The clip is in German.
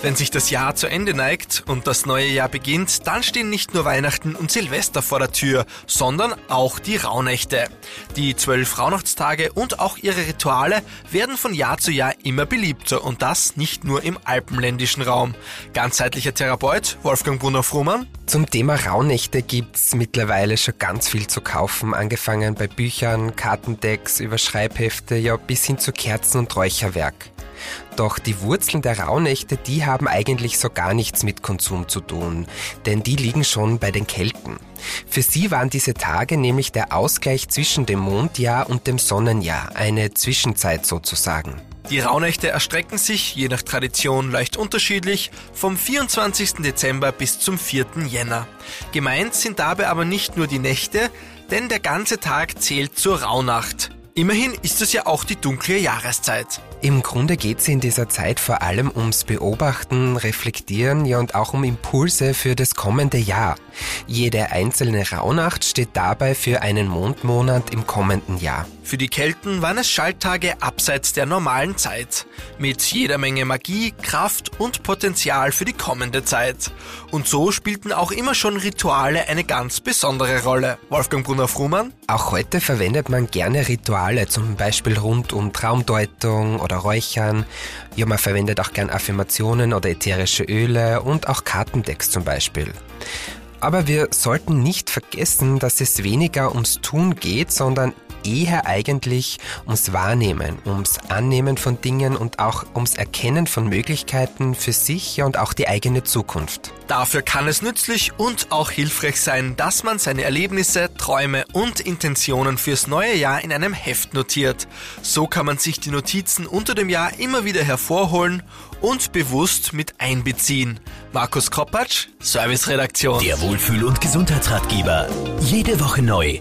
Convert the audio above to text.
Wenn sich das Jahr zu Ende neigt und das neue Jahr beginnt, dann stehen nicht nur Weihnachten und Silvester vor der Tür, sondern auch die Rauhnächte. Die zwölf Rauhnachtstage und auch ihre Rituale werden von Jahr zu Jahr immer beliebter und das nicht nur im alpenländischen Raum. Ganzheitlicher Therapeut Wolfgang Brunner-Frumann. Zum Thema Rauhnächte gibt's mittlerweile schon ganz viel zu kaufen, angefangen bei Büchern, Kartendecks, über Schreibhefte, ja bis hin zu Kerzen und Räucherwerk. Doch die Wurzeln der Rauhnächte, die haben eigentlich so gar nichts mit Konsum zu tun, denn die liegen schon bei den Kelten. Für sie waren diese Tage nämlich der Ausgleich zwischen dem Mondjahr und dem Sonnenjahr, eine Zwischenzeit sozusagen. Die Rauhnächte erstrecken sich, je nach Tradition leicht unterschiedlich, vom 24. Dezember bis zum 4. Jänner. Gemeint sind dabei aber nicht nur die Nächte, denn der ganze Tag zählt zur Rauhnacht. Immerhin ist es ja auch die dunkle Jahreszeit. Im Grunde geht es in dieser Zeit vor allem ums Beobachten, Reflektieren, ja und auch um Impulse für das kommende Jahr. Jede einzelne Rauhnacht steht dabei für einen Mondmonat im kommenden Jahr. Für die Kelten waren es Schalttage abseits der normalen Zeit, mit jeder Menge Magie, Kraft und Potenzial für die kommende Zeit. Und so spielten auch immer schon Rituale eine ganz besondere Rolle. Wolfgang Brunner-Frumann? Auch heute verwendet man gerne Rituale, zum Beispiel rund um Traumdeutung oder Räuchern. Ja, man verwendet auch gern Affirmationen oder ätherische Öle und auch Kartendecks zum Beispiel. Aber wir sollten nicht vergessen, dass es weniger ums Tun geht, sondern eher eigentlich ums Wahrnehmen, ums Annehmen von Dingen und auch ums Erkennen von Möglichkeiten für sich und auch die eigene Zukunft. Dafür kann es nützlich und auch hilfreich sein, dass man seine Erlebnisse, Träume und Intentionen fürs neue Jahr in einem Heft notiert. So kann man sich die Notizen unter dem Jahr immer wieder hervorholen und bewusst mit einbeziehen. Markus Koppatsch, Serviceredaktion. Der Wohlfühl- und Gesundheitsratgeber. Jede Woche neu